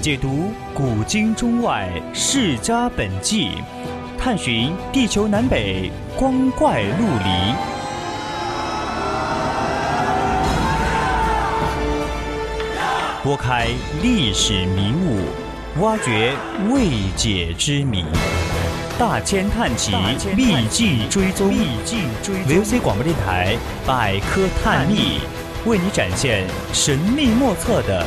解读古今中外世家本纪，探寻地球南北光怪陆离，拨开历史迷雾，挖掘未解之谜。大千探奇，秘境追踪，VOC 广播电台百科探秘，为你展现神秘莫测的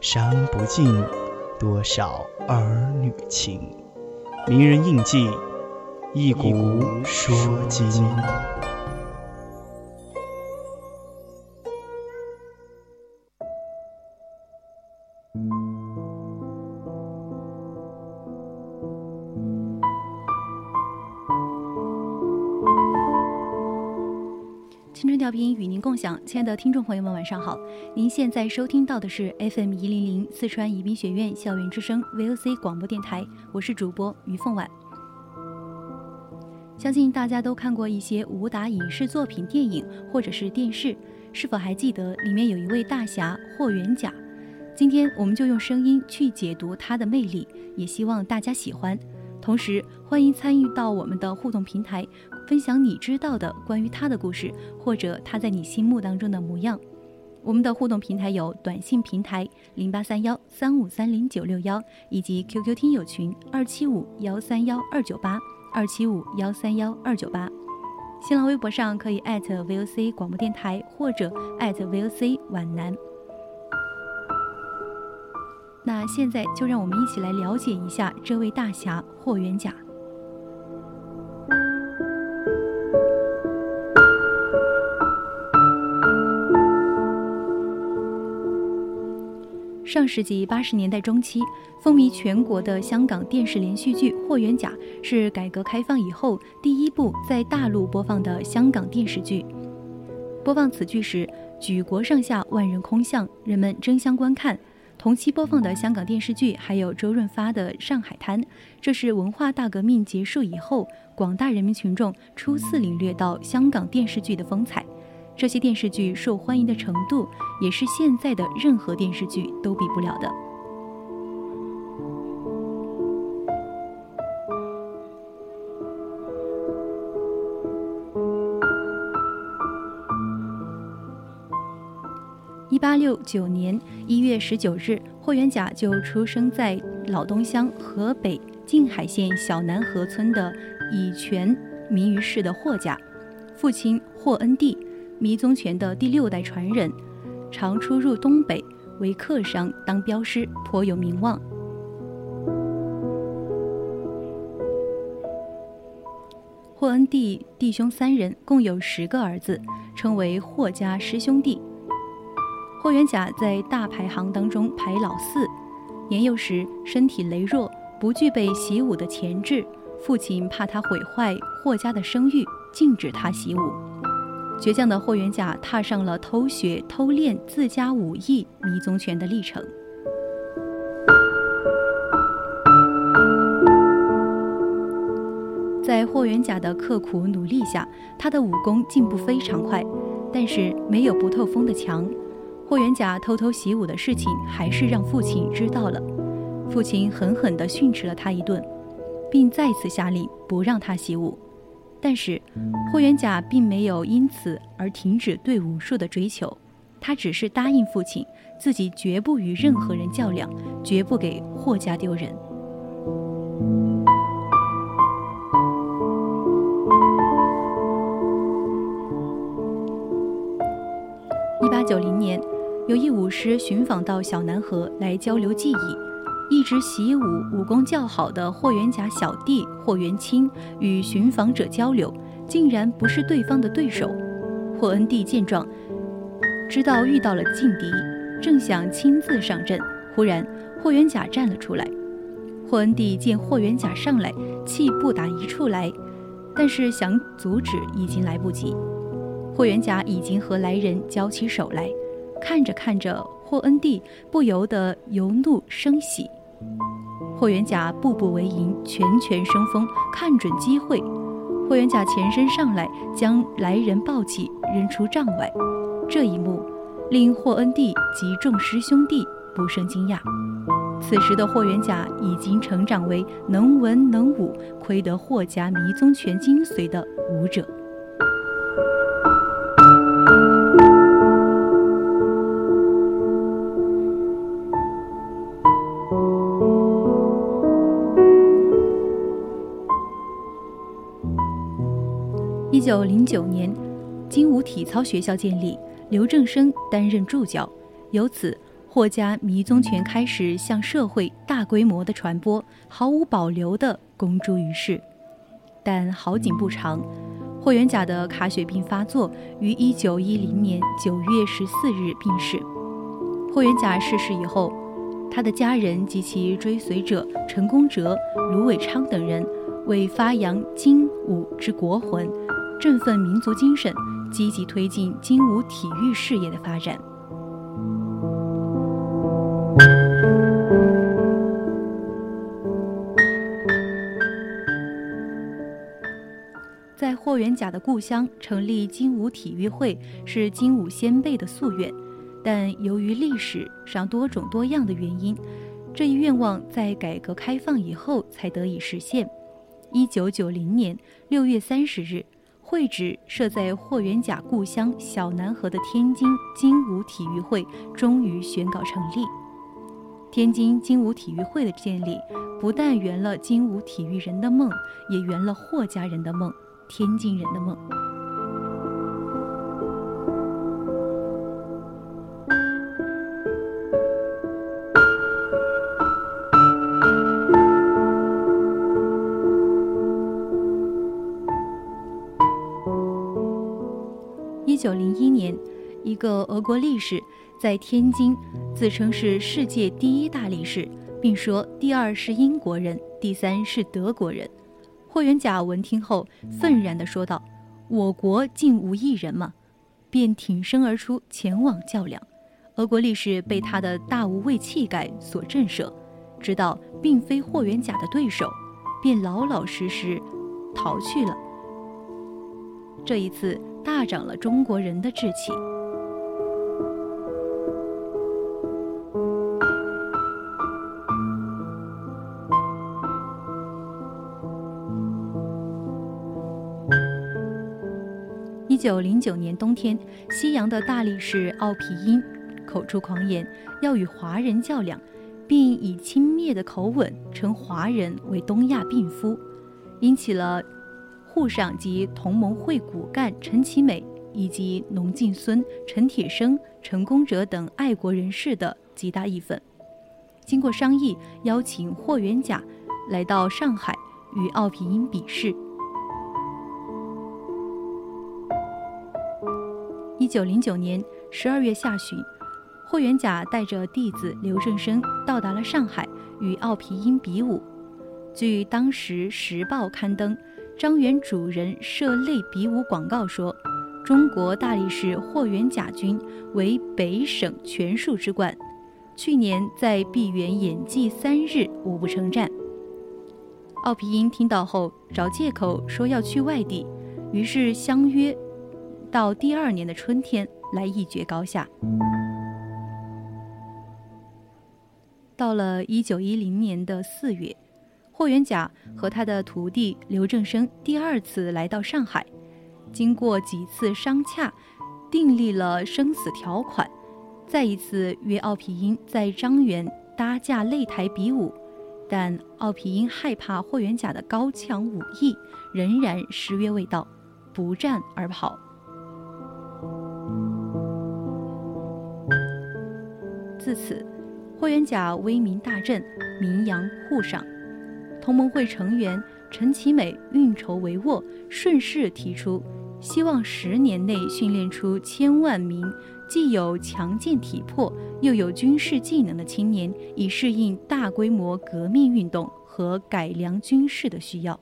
伤不尽多少儿女情。名人印记，一古说今。调频与您共享，亲爱的听众朋友们，晚上好！您现在收听到的是 FM 一零零四川宜宾学院校园之声 VOC 广播电台，我是主播于凤婉。相信大家都看过一些武打影视作品、电影或者是电视，是否还记得里面有一位大侠霍元甲？今天我们就用声音去解读他的魅力，也希望大家喜欢。同时，欢迎参与到我们的互动平台。分享你知道的关于他的故事，或者他在你心目当中的模样。我们的互动平台有短信平台零八三幺三五三零九六幺，以及 QQ 听友群二七五幺三幺二九八二七五幺三幺二九八。新浪微博上可以艾特 VOC 广播电台或者艾特 VOC 皖南。那现在就让我们一起来了解一下这位大侠霍元甲。上世纪八十年代中期，风靡全国的香港电视连续剧《霍元甲》是改革开放以后第一部在大陆播放的香港电视剧。播放此剧时，举国上下万人空巷，人们争相观看。同期播放的香港电视剧还有周润发的《上海滩》，这是文化大革命结束以后，广大人民群众初次领略到香港电视剧的风采。这些电视剧受欢迎的程度，也是现在的任何电视剧都比不了的。八六九年一月十九日，霍元甲就出生在老东乡河北静海县小南河村的以泉名于世的霍家，父亲霍恩弟。迷宗拳的第六代传人，常出入东北为客商当镖师，颇有名望。霍恩弟弟兄三人共有十个儿子，称为霍家十兄弟。霍元甲在大排行当中排老四，年幼时身体羸弱，不具备习武的潜质，父亲怕他毁坏霍家的声誉，禁止他习武。倔强的霍元甲踏上了偷学、偷练自家武艺迷踪拳的历程。在霍元甲的刻苦努力下，他的武功进步非常快，但是没有不透风的墙。霍元甲偷偷习武的事情还是让父亲知道了，父亲狠狠地训斥了他一顿，并再次下令不让他习武。但是，霍元甲并没有因此而停止对武术的追求，他只是答应父亲，自己绝不与任何人较量，绝不给霍家丢人。一八九零年，有一武师寻访到小南河来交流技艺。一直习武、武功较好的霍元甲小弟霍元清与寻访者交流，竟然不是对方的对手。霍恩弟见状，知道遇到了劲敌，正想亲自上阵，忽然霍元甲站了出来，霍恩帝见霍元甲上来，气不打一处来，但是想阻止已经来不及。霍元甲已经和来人交起手来，看着看着，霍恩帝不由得由怒生喜。霍元甲步步为营，拳拳生风，看准机会，霍元甲前身上来，将来人抱起，扔出帐外。这一幕令霍恩帝及众师兄弟不胜惊讶。此时的霍元甲已经成长为能文能武、窥得霍家迷踪拳精髓的武者。一九零九年，精武体操学校建立，刘正生担任助教，由此霍家迷踪拳开始向社会大规模的传播，毫无保留地公诸于世。但好景不长，霍元甲的卡血病发作，于一九一零年九月十四日病逝。霍元甲逝世以后，他的家人及其追随者陈功哲、卢伟昌等人，为发扬精武之国魂。振奋民族精神，积极推进精武体育事业的发展。在霍元甲的故乡成立精武体育会，是精武先辈的夙愿，但由于历史上多种多样的原因，这一愿望在改革开放以后才得以实现。一九九零年六月三十日。会址设在霍元甲故乡小南河的天津精武体育会终于宣告成立。天津精武体育会的建立，不但圆了精武体育人的梦，也圆了霍家人的梦，天津人的梦。九零一年，一个俄国力士在天津自称是世界第一大力士，并说第二是英国人，第三是德国人。霍元甲闻听后，愤然地说道：“我国竟无一人吗？”便挺身而出，前往较量。俄国力士被他的大无畏气概所震慑，知道并非霍元甲的对手，便老老实实逃去了。这一次。大涨了中国人的志气。一九零九年冬天，西洋的大力士奥皮因口出狂言，要与华人较量，并以轻蔑的口吻称华人为东亚病夫，引起了。沪上及同盟会骨干陈其美以及农敬孙、陈铁生、陈功哲等爱国人士的极大义愤。经过商议，邀请霍元甲来到上海与奥皮因比试。一九零九年十二月下旬，霍元甲带着弟子刘正生到达了上海，与奥皮因比武。据当时《时报》刊登。张元主人设类比武广告说：“中国大力士霍元甲军为北省拳术之冠，去年在碧园演技三日，无不称赞。”奥皮因听到后找借口说要去外地，于是相约到第二年的春天来一决高下。到了一九一零年的四月。霍元甲和他的徒弟刘正生第二次来到上海，经过几次商洽，订立了生死条款，再一次约奥皮因在张园搭架擂台比武，但奥皮因害怕霍元甲的高强武艺，仍然失约未到，不战而跑。自此，霍元甲威名大振，名扬沪上。同盟会成员陈其美运筹帷幄，顺势提出，希望十年内训练出千万名既有强健体魄又有军事技能的青年，以适应大规模革命运动和改良军事的需要。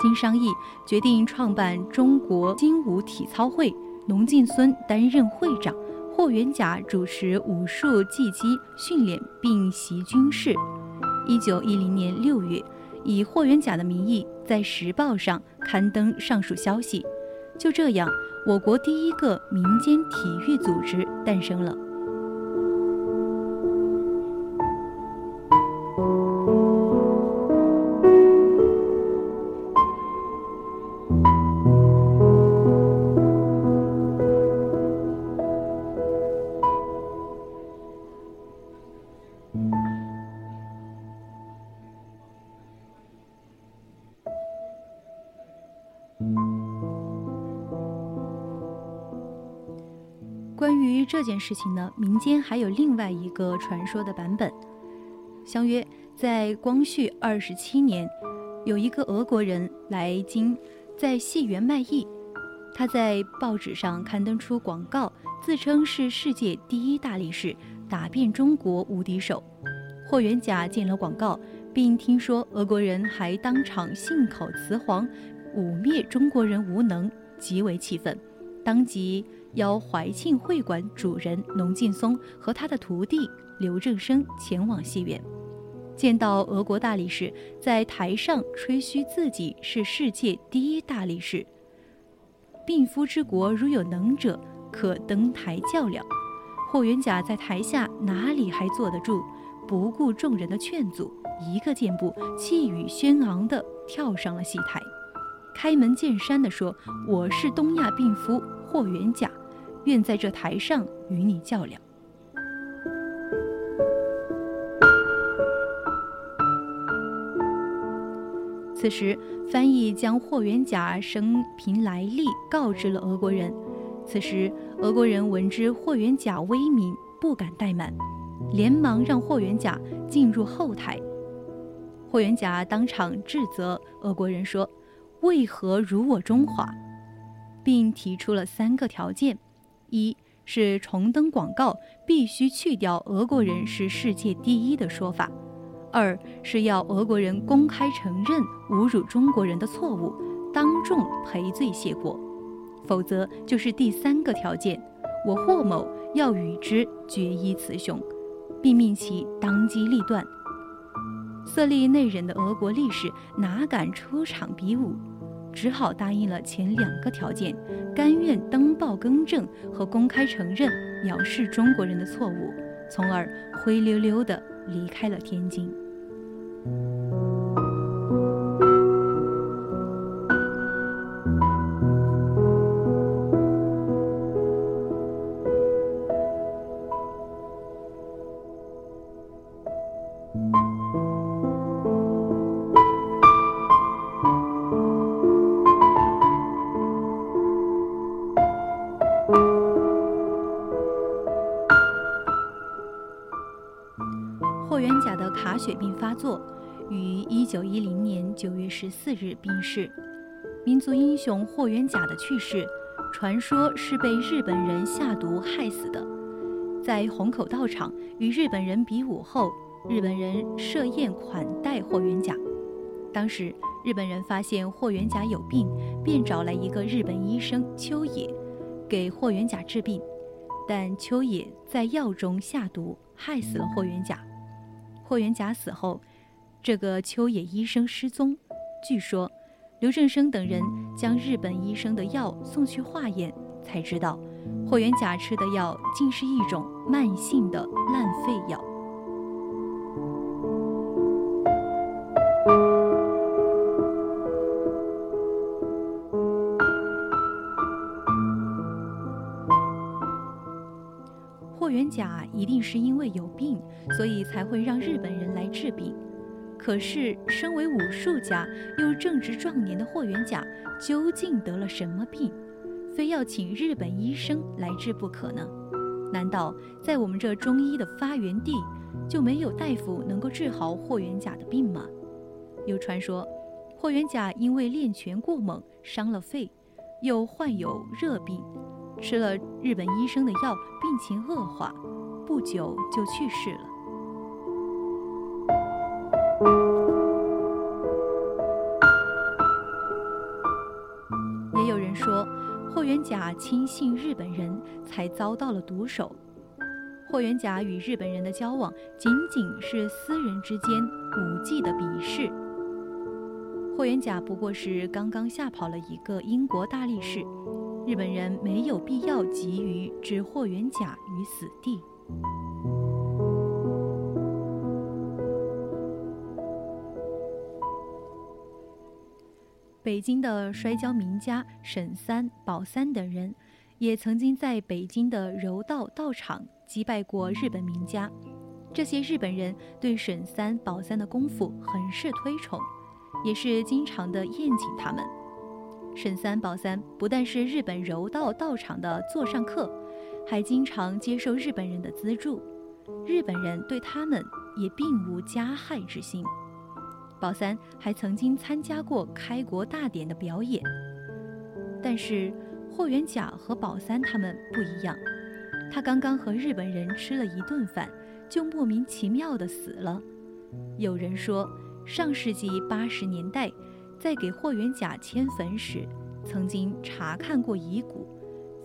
经商议，决定创办中国精武体操会，龙敬孙担任会长，霍元甲主持武术技击训练并习军事。一九一零年六月，以霍元甲的名义在《时报》上刊登上述消息。就这样。我国第一个民间体育组织诞生了。这件事情呢，民间还有另外一个传说的版本。相约在光绪二十七年，有一个俄国人来京，在戏园卖艺。他在报纸上刊登出广告，自称是世界第一大力士，打遍中国无敌手。霍元甲见了广告，并听说俄国人还当场信口雌黄，污蔑中国人无能，极为气愤，当即。邀怀庆会馆主人龙劲松和他的徒弟刘正生前往戏院，见到俄国大力士在台上吹嘘自己是世界第一大力士，病夫之国如有能者可登台较量。霍元甲在台下哪里还坐得住，不顾众人的劝阻，一个箭步，气宇轩昂地跳上了戏台，开门见山地说：“我是东亚病夫霍元甲。”愿在这台上与你较量。此时，翻译将霍元甲生平来历告知了俄国人。此时，俄国人闻知霍元甲威名，不敢怠慢，连忙让霍元甲进入后台。霍元甲当场斥责俄国人说：“为何辱我中华？”并提出了三个条件。一是重登广告，必须去掉俄国人是世界第一的说法；二是要俄国人公开承认侮辱中国人的错误，当众赔罪谢过；否则就是第三个条件，我霍某要与之决一雌雄，并命其当机立断。色厉内荏的俄国力士哪敢出场比武？只好答应了前两个条件，甘愿登报更正和公开承认藐视中国人的错误，从而灰溜溜地离开了天津。血病发作，于一九一零年九月十四日病逝。民族英雄霍元甲的去世，传说是被日本人下毒害死的。在虹口道场与日本人比武后，日本人设宴款待霍元甲。当时日本人发现霍元甲有病，便找来一个日本医生秋野，给霍元甲治病。但秋野在药中下毒，害死了霍元甲。霍元甲死后，这个秋野医生失踪。据说，刘振生等人将日本医生的药送去化验，才知道霍元甲吃的药竟是一种慢性的烂肺药。甲一定是因为有病，所以才会让日本人来治病。可是，身为武术家又正值壮年的霍元甲，究竟得了什么病，非要请日本医生来治不可呢？难道在我们这中医的发源地，就没有大夫能够治好霍元甲的病吗？有传说，霍元甲因为练拳过猛伤了肺，又患有热病。吃了日本医生的药，病情恶化，不久就去世了。也有人说，霍元甲轻信日本人，才遭到了毒手。霍元甲与日本人的交往，仅仅是私人之间武技的比试。霍元甲不过是刚刚吓跑了一个英国大力士，日本人没有必要急于置霍元甲于死地。北京的摔跤名家沈三、宝三等人，也曾经在北京的柔道道场击败过日本名家。这些日本人对沈三、宝三的功夫很是推崇，也是经常的宴请他们。沈三、宝三不但是日本柔道道场的座上客，还经常接受日本人的资助。日本人对他们也并无加害之心。宝三还曾经参加过开国大典的表演，但是霍元甲和宝三他们不一样，他刚刚和日本人吃了一顿饭，就莫名其妙的死了。有人说，上世纪八十年代，在给霍元甲迁坟时，曾经查看过遗骨，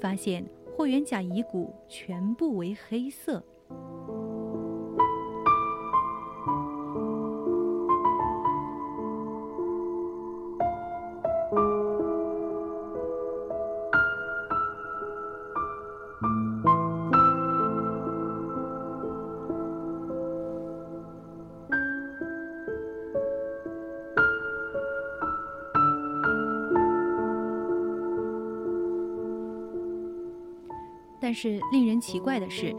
发现霍元甲遗骨全部为黑色。但是令人奇怪的是，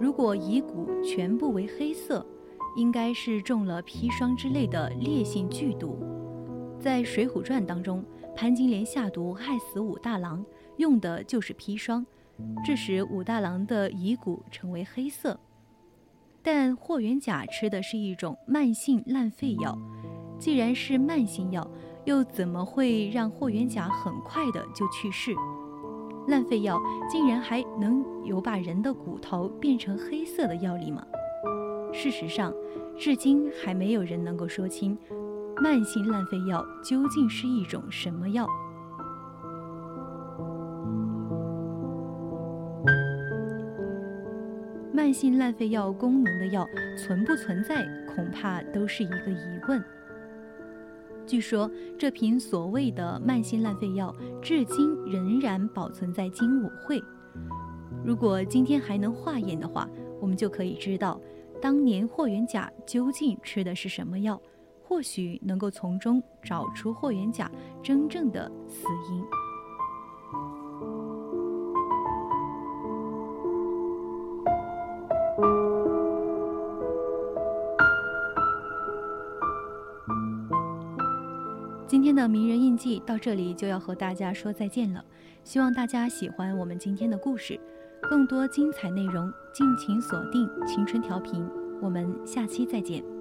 如果遗骨全部为黑色，应该是中了砒霜之类的烈性剧毒。在《水浒传》当中，潘金莲下毒害死武大郎，用的就是砒霜，致使武大郎的遗骨成为黑色。但霍元甲吃的是一种慢性烂肺药，既然是慢性药，又怎么会让霍元甲很快的就去世？烂肺药竟然还能有把人的骨头变成黑色的药力吗？事实上，至今还没有人能够说清，慢性烂肺药究竟是一种什么药。慢性烂肺药功能的药存不存在，恐怕都是一个疑问。据说这瓶所谓的慢性烂肺药，至今仍然保存在精武会。如果今天还能化验的话，我们就可以知道，当年霍元甲究竟吃的是什么药，或许能够从中找出霍元甲真正的死因。的名人印记到这里就要和大家说再见了，希望大家喜欢我们今天的故事，更多精彩内容敬请锁定青春调频，我们下期再见。